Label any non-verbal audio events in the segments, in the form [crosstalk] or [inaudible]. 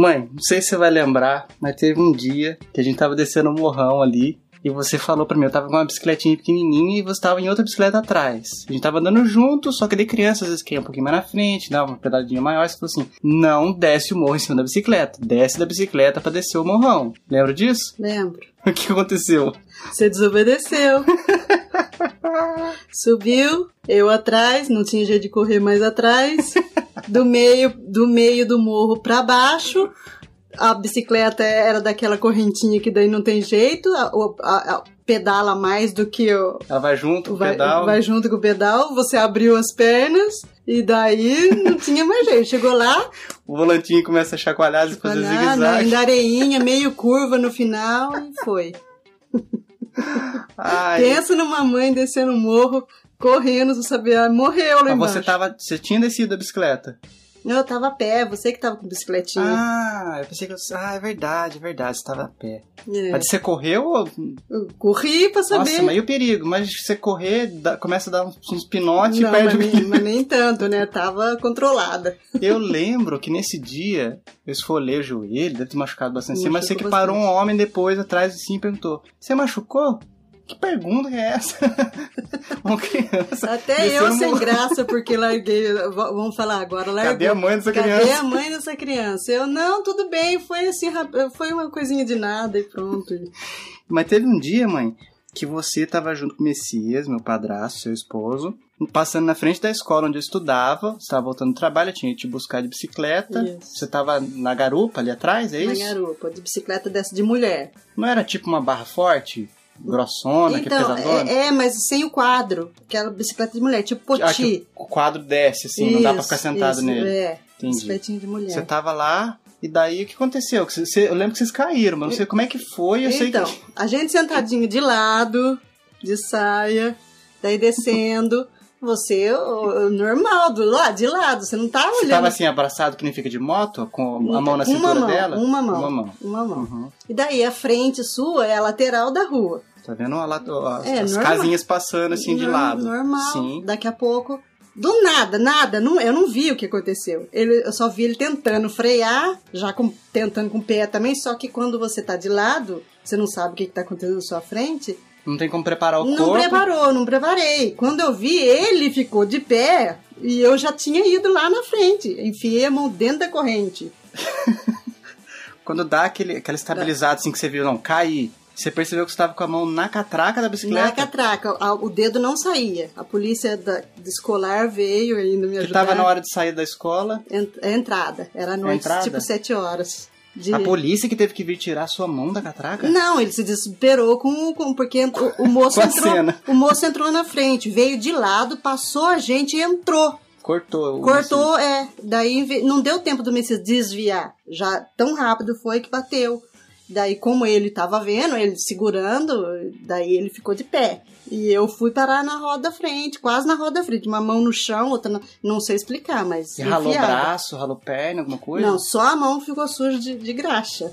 Mãe, não sei se você vai lembrar, mas teve um dia que a gente tava descendo um morrão ali. E você falou pra mim, eu tava com uma bicicletinha pequenininha e você tava em outra bicicleta atrás. A gente tava andando junto, só que de criança às vezes quer um pouquinho mais na frente, dá uma pedadinha maior. Você falou assim: não desce o morro em cima da bicicleta. Desce da bicicleta pra descer o morrão. Lembra disso? Lembro. [laughs] O que aconteceu? Você desobedeceu. [laughs] Subiu, eu atrás, não tinha jeito de correr mais atrás. [laughs] Do meio do meio do morro pra baixo. A bicicleta era daquela correntinha que daí não tem jeito, a, a- a- pedala mais do que o, Ela vai junto com o vai, pedal. vai junto com o pedal, você abriu as pernas e daí não tinha mais jeito. Chegou lá, O volantinho começa a chacoalhar e fazer zigue-zague. ainda areinha, meio curva no final e foi. [laughs] Ai, Pensa numa mãe descendo um morro, correndo, saber, ah, morreu lá mas embaixo. você tava. Você tinha descido da bicicleta? Eu tava a pé, você que tava com bicicletinha. Ah, eu pensei que. eu- Ah, é verdade, é verdade, você tava a pé. É. Mas você correu ou. Eu corri pra saber. Nossa, mas e o perigo? Mas você correr, dá- começa a dar uns, uns pinotes e não, perde mas o nem, mas nem tanto, né? Tava controlada. [laughs] Eu lembro que nesse dia eu esfolei o joelho, deve ter machucado bastante, assim, mas sei que Machucou parou um homem depois atrás assim e perguntou: Você machucou? Que pergunta é essa? [laughs] Uma criança. Até eu sem graça, porque [laughs] larguei. Vamos falar agora, largou. Cadê a mãe dessa Cadê criança? a mãe dessa criança? Eu, não, tudo bem, foi assim, foi uma coisinha de nada e pronto. Mas teve um dia, mãe, que você tava junto com o Messias, meu padrasto, seu esposo, passando na frente da escola onde eu estudava, você tava voltando do trabalho, eu tinha que te buscar de bicicleta. Isso. Você tava na garupa ali atrás, é Na isso? garupa, de bicicleta dessa de mulher. Não era tipo uma barra forte, grossona, que é então, pesadona? é, é, mas sem o quadro. Aquela bicicleta de mulher, tipo Ah, poti. que o quadro desce, assim, não dá pra Isso, ficar sentado isso, nele. É, Entendi. bicicletinha de mulher. Você tava lá, e daí o que aconteceu? Você- eu lembro que vocês caíram, mas não sei como é que foi, eu sei então, que. a gente sentadinho de lado, de saia, daí descendo. Você, normal, do lado, de lado, você não tá Você olhando. tava assim, abraçado que nem fica de moto, com a mão na Uma cintura mão, dela? Uma mão. Uma mão. Uma mão. Uhum. E daí a frente sua é a lateral da rua. Tá vendo lá, as, É, as normal. casinhas passando assim de Nor- lado? Normal. Sim. Daqui a pouco. Do nada, nada. Não, eu não vi o que aconteceu. Ele, eu só vi ele tentando frear, já com- tentando com o pé também. Só que quando você tá de lado, você não sabe o que, que tá acontecendo na sua frente. Não tem como preparar o não corpo. preparou, não preparei. Quando eu vi, ele ficou de pé e eu já tinha ido lá na frente. Enfiei a mão dentro da corrente. [laughs] Quando dá aquele, aquela estabilizada assim que você viu, não, cair. Você percebeu que você estava com a mão na catraca da bicicleta? Na catraca, o dedo não saía. A polícia da, escolar veio ainda me que ajudar. tava na hora de sair da escola. Ent- a entrada. Era à noite, entrada? tipo sete horas. De... A polícia que teve que vir tirar a sua mão da catraca? Não, ele se desesperou com, com porque o, o moço [laughs] entrou. cena. O moço entrou na frente, veio de lado, passou a gente e entrou. Cortou. o Cortou, é. Daí não deu tempo do Messias desviar. Já tão rápido foi que bateu. Daí, como ele tava vendo, ele segurando, daí ele ficou de pé. E eu fui parar na roda da frente, quase na roda da frente. Uma mão no chão, outra na... Não sei explicar, mas. Ralou enfiada. braço, ralou perna, alguma coisa? Não, só a mão ficou suja de, de graxa.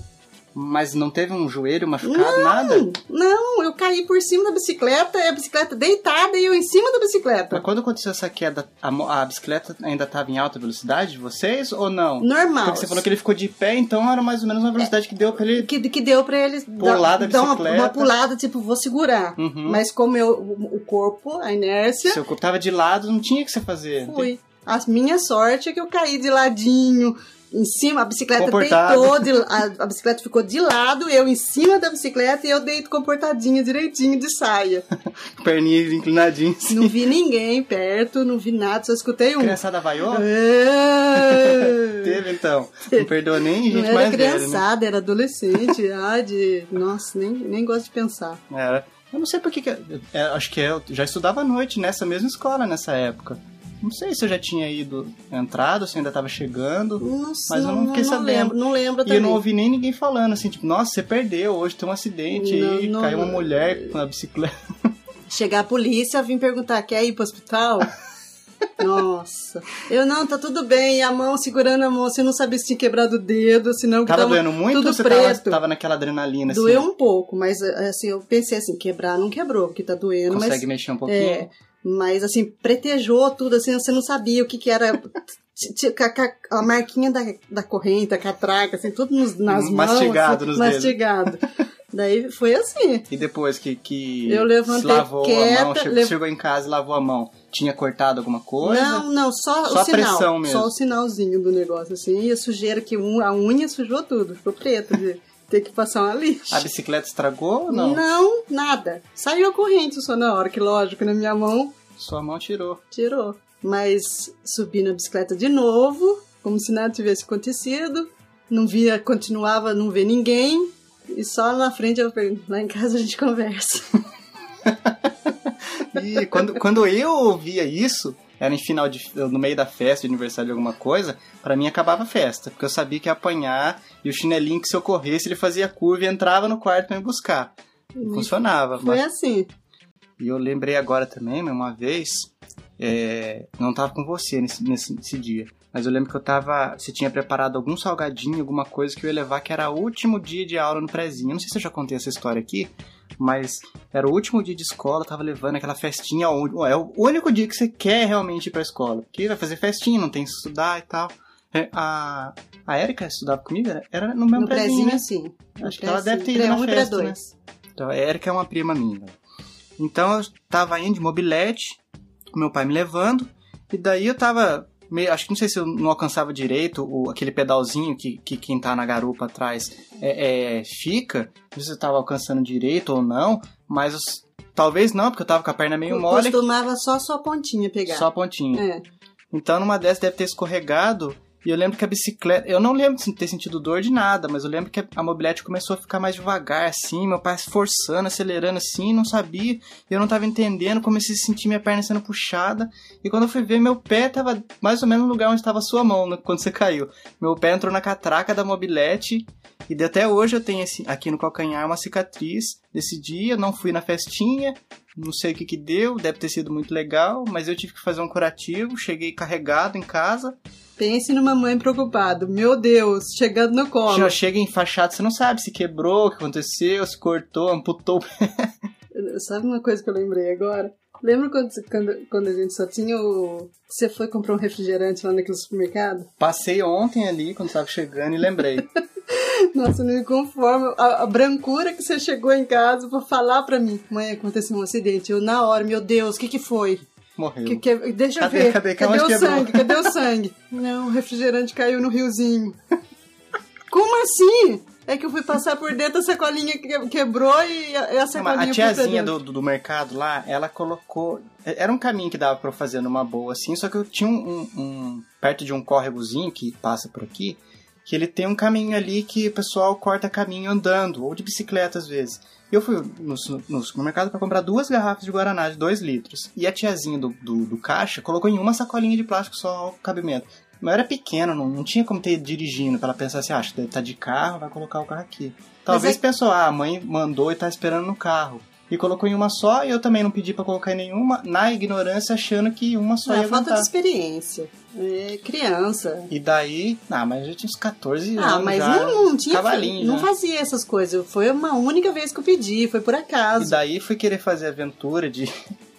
Mas não teve um joelho machucado, nada? Não, eu caí por cima da bicicleta, e a bicicleta deitada e eu em cima da bicicleta. Mas quando aconteceu essa queda, a, a bicicleta ainda estava em alta velocidade de vocês ou não? Normal. Porque você falou que ele ficou de pé, então era mais ou menos uma velocidade que deu pra ele. que, que deu pra ele Pular da dar uma, bicicleta. uma pulada, tipo, vou segurar. Uhum. Mas como eu, o, o corpo, a inércia, Seu corpo tava de lado, não tinha o que você fazer. fui. A minha sorte é que eu caí de ladinho, em cima, a bicicleta Comportado. deitou, de- a, a bicicleta ficou de lado, eu em cima da bicicleta e eu deito comportadinha, direitinho, de saia. [laughs] Perninhas inclinadinhas. Não vi ninguém perto, não vi nada, só escutei um. Criançada vaiou? É. [laughs] Teve então. Não perdoa nem Não gente era mais velha, né? criançada, era adolescente. ah, de. Nossa, nem, nem gosto de pensar. Era. Eu não sei por que. que- é, acho que eu já estudava à noite nessa mesma escola nessa época. Não sei se eu já tinha ido entrado, se eu ainda tava chegando. Nossa, Mas eu não fiquei sabendo. lembro, não lembro E também. eu não ouvi nem ninguém falando assim, tipo, nossa, você perdeu, hoje tem um acidente Não, não- caiu uma mulher com a bicicleta. [laughs] Chegar a polícia, vim perguntar, quer ir pro hospital? [laughs] Nossa. Eu, não, tá tudo bem. E a mão, segurando a mão, você não sabia se tinha quebrado o dedo, senão que Tava tava doendo muito tudo ou você preto. tava, tava naquela adrenalina assim? Doeu um pouco, mas assim, eu pensei assim, quebrar não quebrou, porque tá doendo, Consegue mas... mexer um pouquinho? É, mas assim, pretejou tudo, assim, você não sabia o que que era A marquinha da, da corrente, a catraca, assim, tudo nos, nas mãos. Mastigado assim, nos dedos. Mastigado. Daí foi assim. E depois que, que Eu levantei lavou a mão, quieta, chegou, lev- chegou em casa e lavou a mão, tinha cortado alguma coisa? Não, não, só, Só o sinal. pressão mesmo. Só o sinalzinho do negócio, assim. E a sujeira que a unha sujou tudo, ficou preta de ter que passar uma lixa. A bicicleta estragou ou não? Não, nada. Saiu a corrente só na hora, que lógico, na minha mão Sua mão tirou. tirou. Mas subi na bicicleta de novo, como se nada tivesse acontecido. Não via, continuava não ver ninguém. E só na frente eu falei, lá em casa a gente conversa. [laughs] E quando, quando eu ouvia isso, era em final de. no meio da festa, de aniversário de alguma coisa, pra mim acabava a festa. Porque eu sabia que ia apanhar e o chinelinho que se eu corresse, ele fazia curva e entrava no quarto pra me buscar. E funcionava. Foi mas- assim. E eu lembrei agora também, uma vez, é, não tava com você nesse, nesse, nesse dia, mas eu lembro que eu tava, você tinha preparado algum salgadinho, alguma coisa que eu ia levar, que era o último dia de aula no prezinho. Eu Não sei se eu já contei essa história aqui, mas era o último dia de escola, eu tava levando aquela festinha, é o único dia que você quer realmente ir pra escola, porque vai fazer festinha, não tem que estudar e tal. É, A, a Erika estudava comigo, era, era no mesmo No prezinho, prezinho, né? No Acho que ela deve ter ido na festa, pré-dois. Então, a Erika é uma prima minha. Então eu tava indo de mobilete, meu pai me levando, e daí eu tava. Meio, acho que não sei se eu não alcançava direito o, aquele pedalzinho que, que quem tá na garupa atrás é, é, fica. Não sei se eu tava alcançando direito ou não, mas os- talvez não, porque eu tava com a perna meio mole, Costumava só sua pontinha pegar. só a pontinha. É. Então numa dessas deve ter escorregado. E eu lembro que a bicicleta. Eu não lembro de ter sentido dor de nada, mas eu lembro que a mobilete começou a ficar mais devagar, assim, meu pai forçando, acelerando assim, não sabia. Eu não tava entendendo, comecei a sentir minha perna sendo puxada. E quando eu fui ver, meu pé tava mais ou menos no lugar onde estava a sua mão, né, quando você caiu. Meu pé entrou na catraca da mobilete. E até hoje eu tenho esse, aqui no calcanhar uma cicatriz desse dia. Não fui na festinha, não sei o que que deu, deve ter sido muito legal, mas eu tive que fazer um curativo. Cheguei carregado em casa. Pense numa mãe preocupada. Meu Deus, chegando no colo. Já chega enfaixado, você não sabe se quebrou, o que aconteceu, se cortou, amputou. [laughs] Sabe uma coisa que eu lembrei agora? Lembra quando, quando, quando a gente só tinha o. Você foi comprar um refrigerante lá naquele supermercado? Passei ontem ali, quando tava chegando, e lembrei. [laughs] Nossa, não me conformo. A, a brancura que você chegou em casa pra falar pra mim. Mãe, aconteceu um acidente. Eu, na hora, meu Deus, o que que foi? Morreu. Que, que- deixa Cadê, eu ver. cadê? Cadê Onde o sangue? Cadê o sangue? [laughs] Não, o refrigerante caiu no riozinho. Como assim? É que eu fui passar por dentro, a sacolinha que- quebrou e a, a Não, sacolinha mas a tiazinha do, do, do mercado lá, ela colocou. Era um caminho que dava pra eu fazer numa boa, assim, só que eu tinha um, um- um- perto de um córregozinho que passa por aqui, que ele tem um caminho ali que o pessoal corta caminho andando, ou de bicicleta às vezes. Eu fui no, no supermercado pra comprar duas garrafas de Guaraná de 2 litros. E a tiazinha do, do, do caixa colocou em uma sacolinha de plástico só o cabimento. Mas eu era pequeno, não, não tinha como ter dirigindo pra ela pensar assim, ah, acho que deve estar de carro, vai colocar o carro aqui. Talvez é- pensou, ah, a mãe mandou e tá esperando no carro. E colocou em uma só, e eu também não pedi pra colocar em nenhuma, na ignorância, achando que uma só É, ia falta de aguentar. experiência. É criança. E daí, ah, mas eu tinha uns 14 Ah, anos mas já, não, não tinha. cavalinho não já. fazia essas coisas. Foi uma única vez que eu pedi, foi por E acaso. daí fui querer fazer aventura de,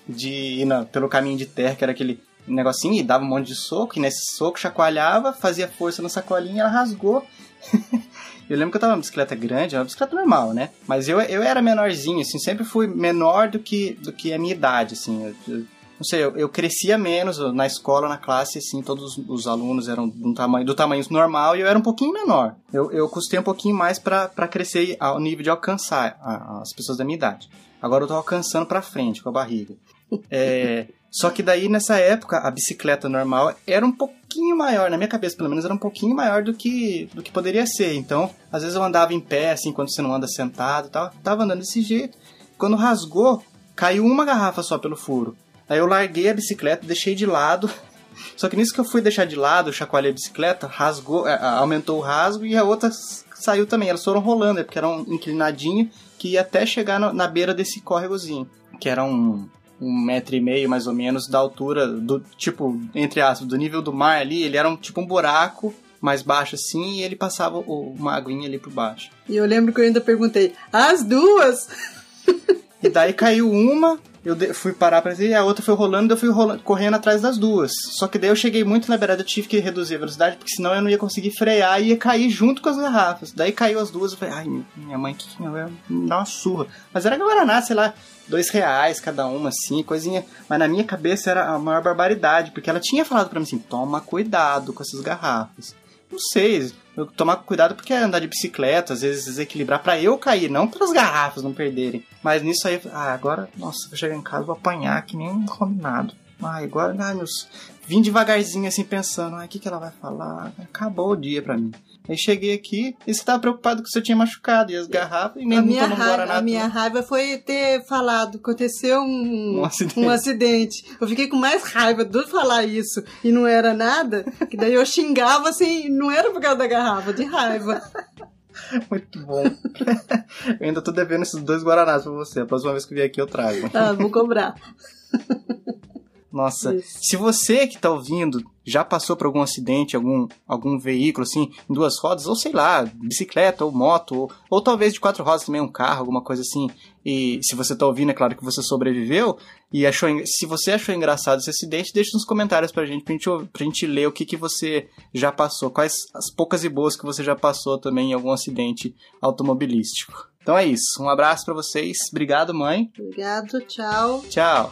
de ir na- pelo caminho de terra, que era aquele negocinho, e dava um monte de soco, e nesse soco chacoalhava, fazia força na sacolinha e ela rasgou. [laughs] eu lembro que eu tava numa bicicleta grande, uma bicicleta normal, né? Mas eu, eu era menorzinho, assim, sempre fui menor do que, do que a minha idade, assim. Eu, eu- não sei, eu, eu crescia menos na escola, na classe, assim, todos os alunos eram do tamanho, do tamanho normal e eu era um pouquinho menor. Eu, eu custei um pouquinho mais pra crescer ao nível de alcançar a- as pessoas da minha idade. Agora eu tô alcançando pra frente com a barriga. É, só que daí, nessa época, a bicicleta normal era um pouquinho maior, na minha cabeça pelo menos, era um pouquinho maior do que, do que poderia ser. Então, às vezes eu andava em pé, assim, quando você não anda sentado e tal. Tava andando desse jeito. Quando rasgou, caiu uma garrafa só pelo furo. Aí eu larguei a bicicleta, deixei de lado. [laughs] Só que nisso que eu fui deixar de lado, chacoalhei a bicicleta, rasgou, é, aumentou o rasgo e a outra saiu também. Elas foram rolando, é porque era um inclinadinho que ia até chegar na beira desse córregozinho, que era um, um metro e meio mais ou menos da altura do tipo entre aspas do nível do mar ali. Ele era um tipo um buraco mais baixo assim e ele passava o- uma aguinha ali por baixo. E eu lembro que eu ainda perguntei: as duas? E daí caiu uma, eu fui parar pra e a outra foi rolando, eu fui rolando, correndo atrás das duas. Só que daí eu cheguei muito na beirada, eu tive que reduzir a velocidade, porque senão eu não ia conseguir frear e ia cair junto com as garrafas. Daí caiu as duas, eu falei, ai, minha mãe que vai me dar uma surra. Mas era Guaraná, sei lá, dois reais cada uma, assim, coisinha. Mas na minha cabeça era a maior barbaridade, porque ela tinha falado para mim assim, toma cuidado com essas garrafas. Não sei, tomar cuidado porque é andar de bicicleta, às vezes desequilibrar para eu cair, não para as garrafas não perderem. Mas nisso aí, ah, agora, nossa, vou chegar em casa vou apanhar que nem um combinado. Ah, agora, ai, meus, vim devagarzinho assim pensando, ah, o que que ela vai falar? Acabou o dia para mim. Aí cheguei aqui e você tava preocupado que você tinha machucado e as garrafas e nem a minha raiva, Guaraná. A minha raiva foi ter falado, aconteceu um, Um acidente. um acidente. Eu fiquei com mais raiva de falar isso e não era nada, que daí eu xingava assim, não era por causa da garrafa, de raiva. [laughs] Muito bom. [laughs] eu ainda tô devendo esses dois Guaranás pra você. A próxima vez que vier aqui eu trago. Ah, vou cobrar. [laughs] Nossa, Isso. se você que tá ouvindo já passou por algum acidente, algum, algum veículo assim, em duas rodas, ou sei lá, bicicleta ou moto, ou, ou talvez de quatro rodas também, um carro, alguma coisa assim, e se você tá ouvindo, é claro que você sobreviveu, e achou, se você achou engraçado esse acidente, deixa nos comentários pra gente, pra gente, pra gente ler o que, que você já passou, quais as poucas e boas que você já passou também em algum acidente automobilístico. Então é isso, um abraço pra vocês, obrigado mãe, Obrigado, tchau. tchau.